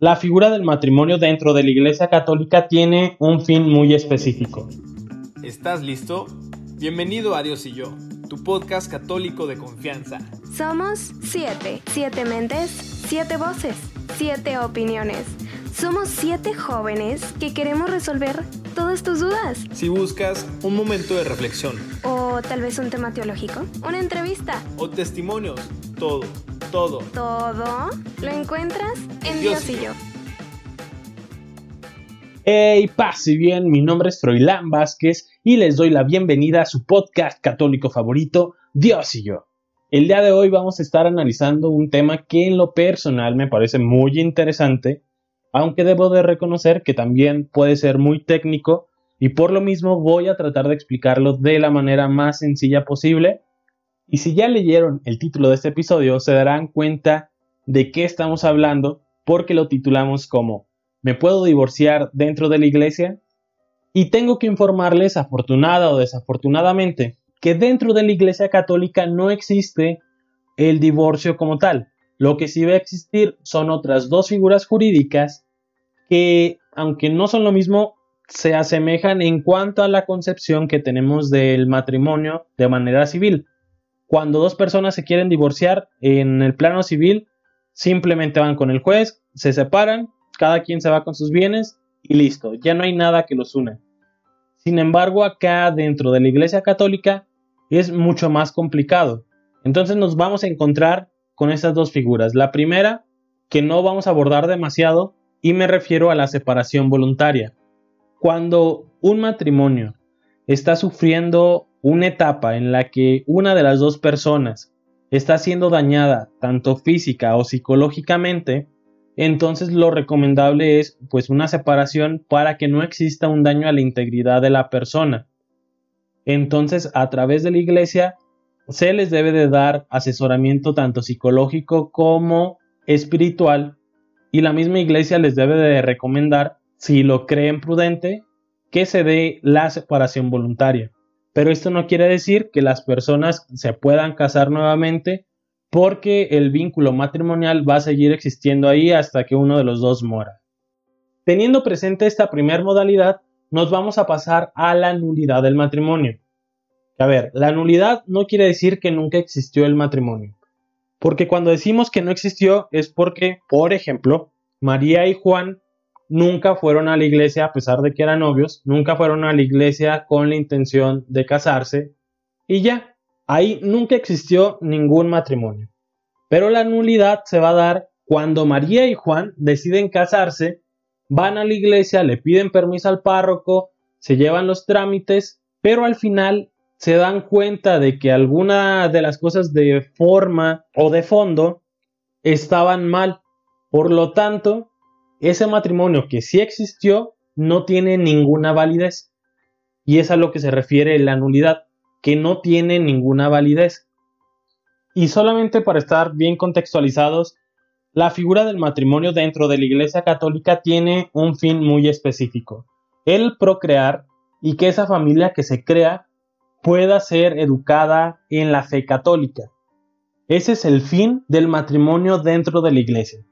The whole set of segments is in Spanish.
La figura del matrimonio dentro de la Iglesia Católica tiene un fin muy específico. ¿Estás listo? Bienvenido a Dios y yo, tu podcast católico de confianza. Somos siete, siete mentes, siete voces, siete opiniones. Somos siete jóvenes que queremos resolver todas tus dudas. Si buscas un momento de reflexión O tal vez un tema teológico, una entrevista, o testimonios, todo, todo. todo lo encuentras en Dios Dios y yo. Hey, paz y bien, mi nombre es Froilán Vázquez y les doy la bienvenida a su podcast católico favorito, Dios y yo. El día de hoy vamos a estar analizando un tema que en lo personal me parece muy interesante, aunque debo de reconocer que también puede ser muy técnico y por lo mismo voy a tratar de explicarlo de la manera más sencilla posible. Y si ya leyeron el título de este episodio, se darán cuenta de qué estamos hablando porque lo titulamos como ¿Me puedo divorciar dentro de la iglesia? Y tengo que informarles, afortunada o desafortunadamente, que dentro de la iglesia católica no existe el divorcio como tal. Lo que sí va a existir son otras dos figuras jurídicas que, aunque no son lo mismo, se asemejan en cuanto a la concepción que tenemos del matrimonio de manera civil. Cuando dos personas se quieren divorciar en el plano civil, simplemente van con el juez, se separan, cada quien se va con sus bienes y listo, ya no hay nada que los una. Sin embargo, acá dentro de la Iglesia Católica es mucho más complicado. Entonces nos vamos a encontrar con estas dos figuras. La primera, que no vamos a abordar demasiado, y me refiero a la separación voluntaria. Cuando un matrimonio está sufriendo una etapa en la que una de las dos personas está siendo dañada tanto física o psicológicamente, entonces lo recomendable es pues una separación para que no exista un daño a la integridad de la persona. Entonces, a través de la iglesia se les debe de dar asesoramiento tanto psicológico como espiritual y la misma iglesia les debe de recomendar, si lo creen prudente, que se dé la separación voluntaria. Pero esto no quiere decir que las personas se puedan casar nuevamente porque el vínculo matrimonial va a seguir existiendo ahí hasta que uno de los dos muera. Teniendo presente esta primera modalidad, nos vamos a pasar a la nulidad del matrimonio. A ver, la nulidad no quiere decir que nunca existió el matrimonio. Porque cuando decimos que no existió es porque, por ejemplo, María y Juan nunca fueron a la iglesia a pesar de que eran novios, nunca fueron a la iglesia con la intención de casarse y ya, ahí nunca existió ningún matrimonio. Pero la nulidad se va a dar cuando María y Juan deciden casarse, van a la iglesia, le piden permiso al párroco, se llevan los trámites, pero al final se dan cuenta de que alguna de las cosas de forma o de fondo estaban mal. Por lo tanto, ese matrimonio que sí existió no tiene ninguna validez. Y es a lo que se refiere la nulidad, que no tiene ninguna validez. Y solamente para estar bien contextualizados, la figura del matrimonio dentro de la Iglesia Católica tiene un fin muy específico, el procrear y que esa familia que se crea pueda ser educada en la fe católica. Ese es el fin del matrimonio dentro de la iglesia.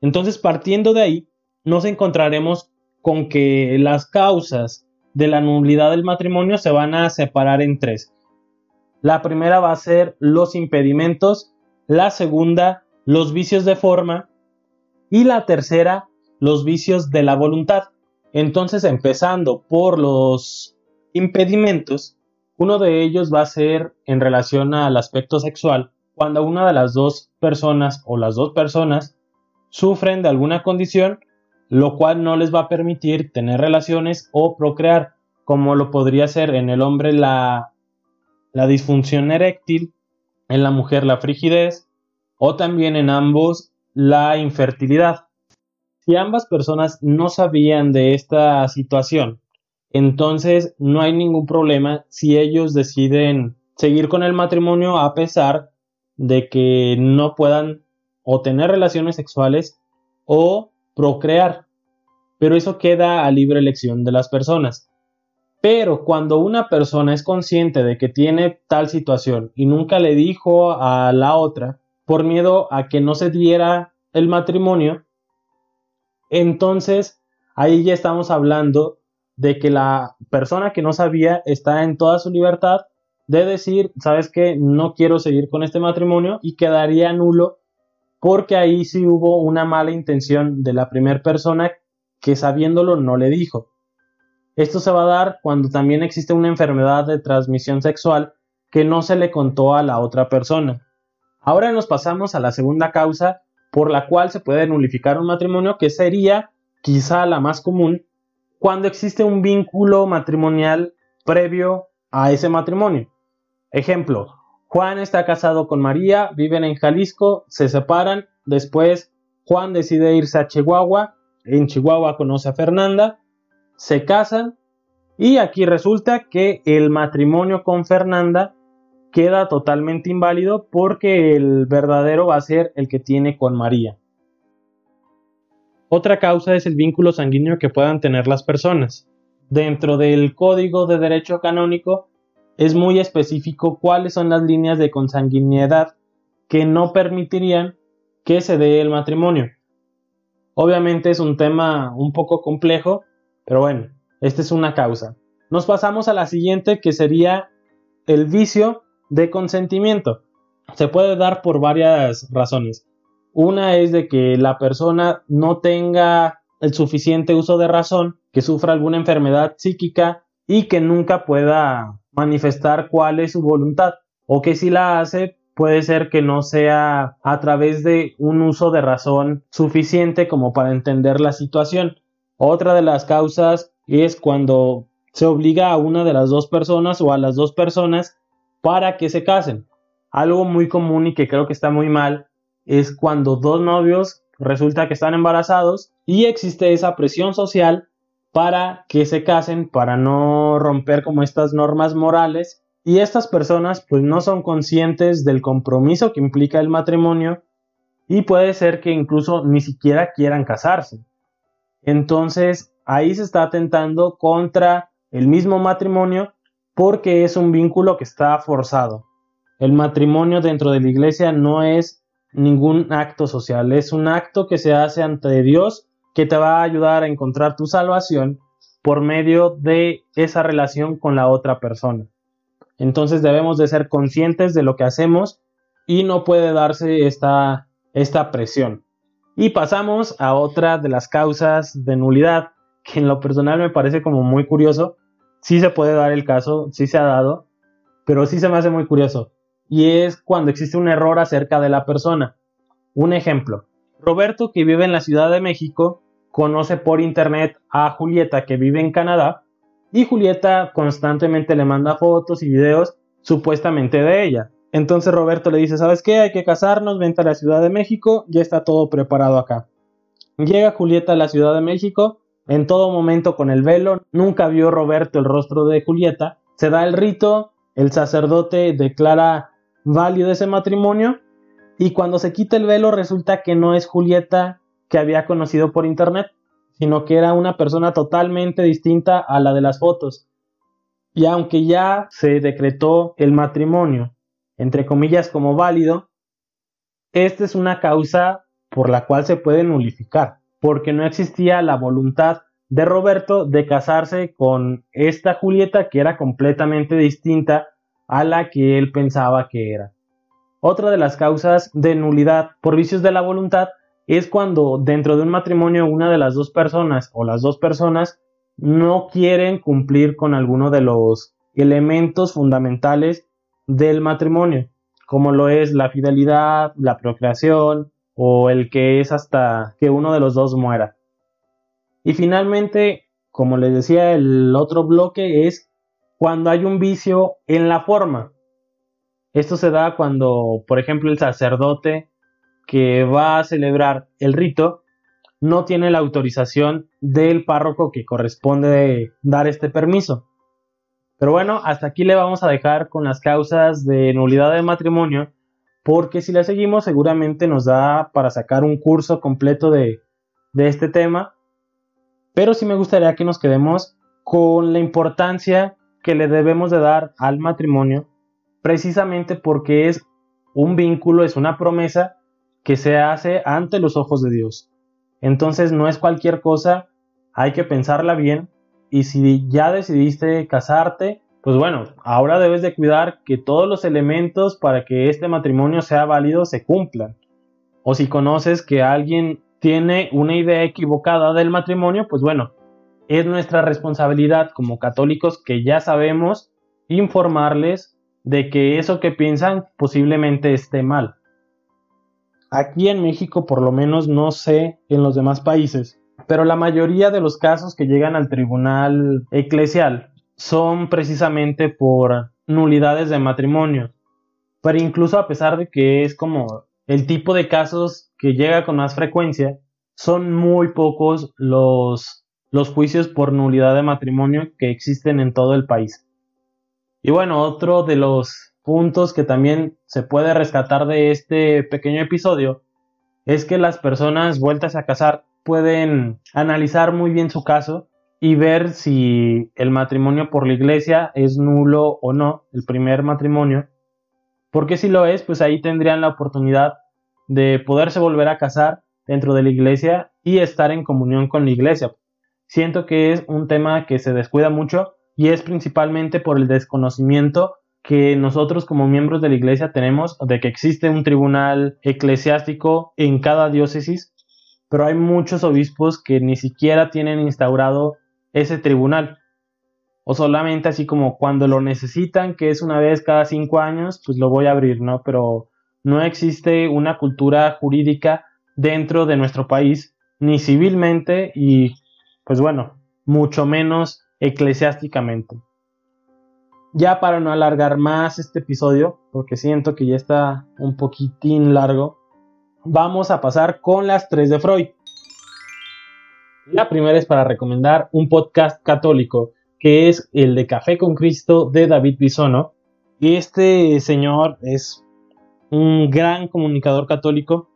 Entonces, partiendo de ahí, nos encontraremos con que las causas de la nulidad del matrimonio se van a separar en tres. La primera va a ser los impedimentos, la segunda, los vicios de forma y la tercera, los vicios de la voluntad. Entonces, empezando por los impedimentos, uno de ellos va a ser en relación al aspecto sexual, cuando una de las dos personas o las dos personas sufren de alguna condición, lo cual no les va a permitir tener relaciones o procrear, como lo podría ser en el hombre la, la disfunción eréctil, en la mujer la frigidez o también en ambos la infertilidad. Si ambas personas no sabían de esta situación entonces no hay ningún problema si ellos deciden seguir con el matrimonio a pesar de que no puedan o tener relaciones sexuales o procrear. Pero eso queda a libre elección de las personas. Pero cuando una persona es consciente de que tiene tal situación y nunca le dijo a la otra por miedo a que no se diera el matrimonio, Entonces, ahí ya estamos hablando de que la persona que no sabía está en toda su libertad de decir, sabes que no quiero seguir con este matrimonio y quedaría nulo porque ahí sí hubo una mala intención de la primera persona que sabiéndolo no le dijo. Esto se va a dar cuando también existe una enfermedad de transmisión sexual que no se le contó a la otra persona. Ahora nos pasamos a la segunda causa por la cual se puede nulificar un matrimonio, que sería quizá la más común, cuando existe un vínculo matrimonial previo a ese matrimonio. Ejemplo, Juan está casado con María, viven en Jalisco, se separan, después Juan decide irse a Chihuahua, en Chihuahua conoce a Fernanda, se casan y aquí resulta que el matrimonio con Fernanda queda totalmente inválido porque el verdadero va a ser el que tiene con María. Otra causa es el vínculo sanguíneo que puedan tener las personas. Dentro del Código de Derecho Canónico es muy específico cuáles son las líneas de consanguinidad que no permitirían que se dé el matrimonio. Obviamente es un tema un poco complejo, pero bueno, esta es una causa. Nos pasamos a la siguiente que sería el vicio de consentimiento. Se puede dar por varias razones. Una es de que la persona no tenga el suficiente uso de razón, que sufra alguna enfermedad psíquica y que nunca pueda manifestar cuál es su voluntad o que si la hace puede ser que no sea a través de un uso de razón suficiente como para entender la situación. Otra de las causas es cuando se obliga a una de las dos personas o a las dos personas para que se casen. Algo muy común y que creo que está muy mal es cuando dos novios resulta que están embarazados y existe esa presión social para que se casen, para no romper como estas normas morales y estas personas pues no son conscientes del compromiso que implica el matrimonio y puede ser que incluso ni siquiera quieran casarse. Entonces ahí se está atentando contra el mismo matrimonio porque es un vínculo que está forzado. El matrimonio dentro de la iglesia no es ningún acto social, es un acto que se hace ante Dios que te va a ayudar a encontrar tu salvación por medio de esa relación con la otra persona. Entonces debemos de ser conscientes de lo que hacemos y no puede darse esta, esta presión. Y pasamos a otra de las causas de nulidad, que en lo personal me parece como muy curioso. Sí se puede dar el caso, sí se ha dado, pero sí se me hace muy curioso. Y es cuando existe un error acerca de la persona. Un ejemplo. Roberto, que vive en la Ciudad de México, conoce por internet a Julieta, que vive en Canadá, y Julieta constantemente le manda fotos y videos supuestamente de ella. Entonces Roberto le dice, ¿sabes qué? Hay que casarnos, vente a la Ciudad de México, ya está todo preparado acá. Llega Julieta a la Ciudad de México, en todo momento con el velo, nunca vio Roberto el rostro de Julieta, se da el rito, el sacerdote declara válido ese matrimonio y cuando se quita el velo resulta que no es Julieta que había conocido por internet, sino que era una persona totalmente distinta a la de las fotos. Y aunque ya se decretó el matrimonio, entre comillas, como válido, esta es una causa por la cual se puede nulificar porque no existía la voluntad de Roberto de casarse con esta Julieta que era completamente distinta a la que él pensaba que era. Otra de las causas de nulidad por vicios de la voluntad es cuando dentro de un matrimonio una de las dos personas o las dos personas no quieren cumplir con alguno de los elementos fundamentales del matrimonio, como lo es la fidelidad, la procreación, o el que es hasta que uno de los dos muera. Y finalmente, como les decía, el otro bloque es cuando hay un vicio en la forma. Esto se da cuando, por ejemplo, el sacerdote que va a celebrar el rito no tiene la autorización del párroco que corresponde dar este permiso. Pero bueno, hasta aquí le vamos a dejar con las causas de nulidad de matrimonio porque si la seguimos seguramente nos da para sacar un curso completo de, de este tema, pero sí me gustaría que nos quedemos con la importancia que le debemos de dar al matrimonio, precisamente porque es un vínculo, es una promesa que se hace ante los ojos de Dios. Entonces no es cualquier cosa, hay que pensarla bien y si ya decidiste casarte, pues bueno, ahora debes de cuidar que todos los elementos para que este matrimonio sea válido se cumplan. O si conoces que alguien tiene una idea equivocada del matrimonio, pues bueno, es nuestra responsabilidad como católicos que ya sabemos informarles de que eso que piensan posiblemente esté mal. Aquí en México, por lo menos no sé en los demás países, pero la mayoría de los casos que llegan al tribunal eclesial son precisamente por nulidades de matrimonio. Pero incluso a pesar de que es como el tipo de casos que llega con más frecuencia, son muy pocos los, los juicios por nulidad de matrimonio que existen en todo el país. Y bueno, otro de los puntos que también se puede rescatar de este pequeño episodio es que las personas vueltas a casar pueden analizar muy bien su caso y ver si el matrimonio por la iglesia es nulo o no, el primer matrimonio. Porque si lo es, pues ahí tendrían la oportunidad de poderse volver a casar dentro de la iglesia y estar en comunión con la iglesia. Siento que es un tema que se descuida mucho y es principalmente por el desconocimiento que nosotros como miembros de la iglesia tenemos de que existe un tribunal eclesiástico en cada diócesis, pero hay muchos obispos que ni siquiera tienen instaurado ese tribunal. O solamente así como cuando lo necesitan, que es una vez cada cinco años, pues lo voy a abrir, ¿no? Pero no existe una cultura jurídica dentro de nuestro país, ni civilmente y, pues bueno, mucho menos eclesiásticamente ya para no alargar más este episodio, porque siento que ya está un poquitín largo, vamos a pasar con las tres de Freud. La primera es para recomendar un podcast católico, que es el de Café con Cristo de David Bisono. Este señor es un gran comunicador católico,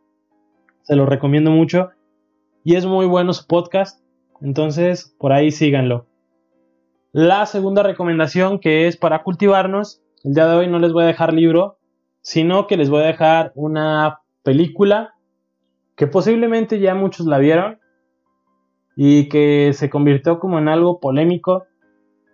se lo recomiendo mucho. Y es muy bueno su podcast, entonces por ahí síganlo. La segunda recomendación que es para cultivarnos, el día de hoy no les voy a dejar libro, sino que les voy a dejar una película que posiblemente ya muchos la vieron y que se convirtió como en algo polémico,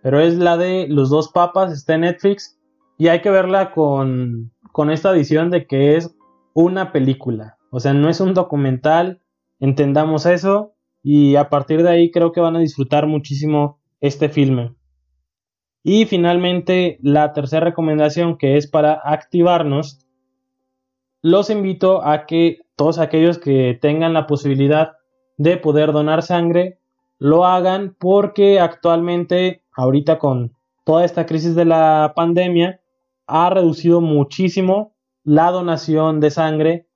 pero es la de Los dos papas, está en Netflix y hay que verla con, con esta edición de que es una película, o sea, no es un documental, entendamos eso y a partir de ahí creo que van a disfrutar muchísimo este filme. Y finalmente, la tercera recomendación que es para activarnos, los invito a que todos aquellos que tengan la posibilidad de poder donar sangre, lo hagan porque actualmente, ahorita con toda esta crisis de la pandemia, ha reducido muchísimo la donación de sangre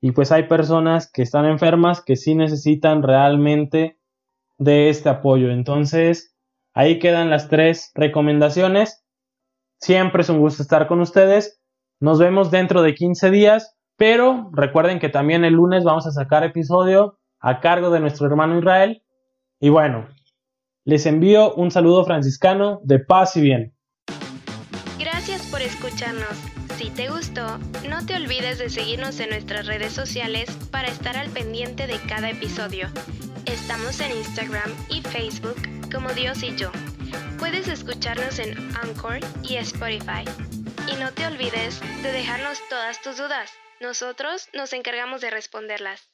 y pues hay personas que están enfermas que sí necesitan realmente de este apoyo. Entonces, ahí quedan las tres recomendaciones. Siempre es un gusto estar con ustedes. Nos vemos dentro de 15 días, pero recuerden que también el lunes vamos a sacar episodio a cargo de nuestro hermano Israel. Y bueno, les envío un saludo franciscano de paz y bien. Gracias por escucharnos. Si te gustó, no te olvides de seguirnos en nuestras redes sociales para estar al pendiente de cada episodio. Estamos en Instagram y Facebook como Dios y yo. Puedes escucharnos en Anchor y Spotify. Y no te olvides de dejarnos todas tus dudas. Nosotros nos encargamos de responderlas.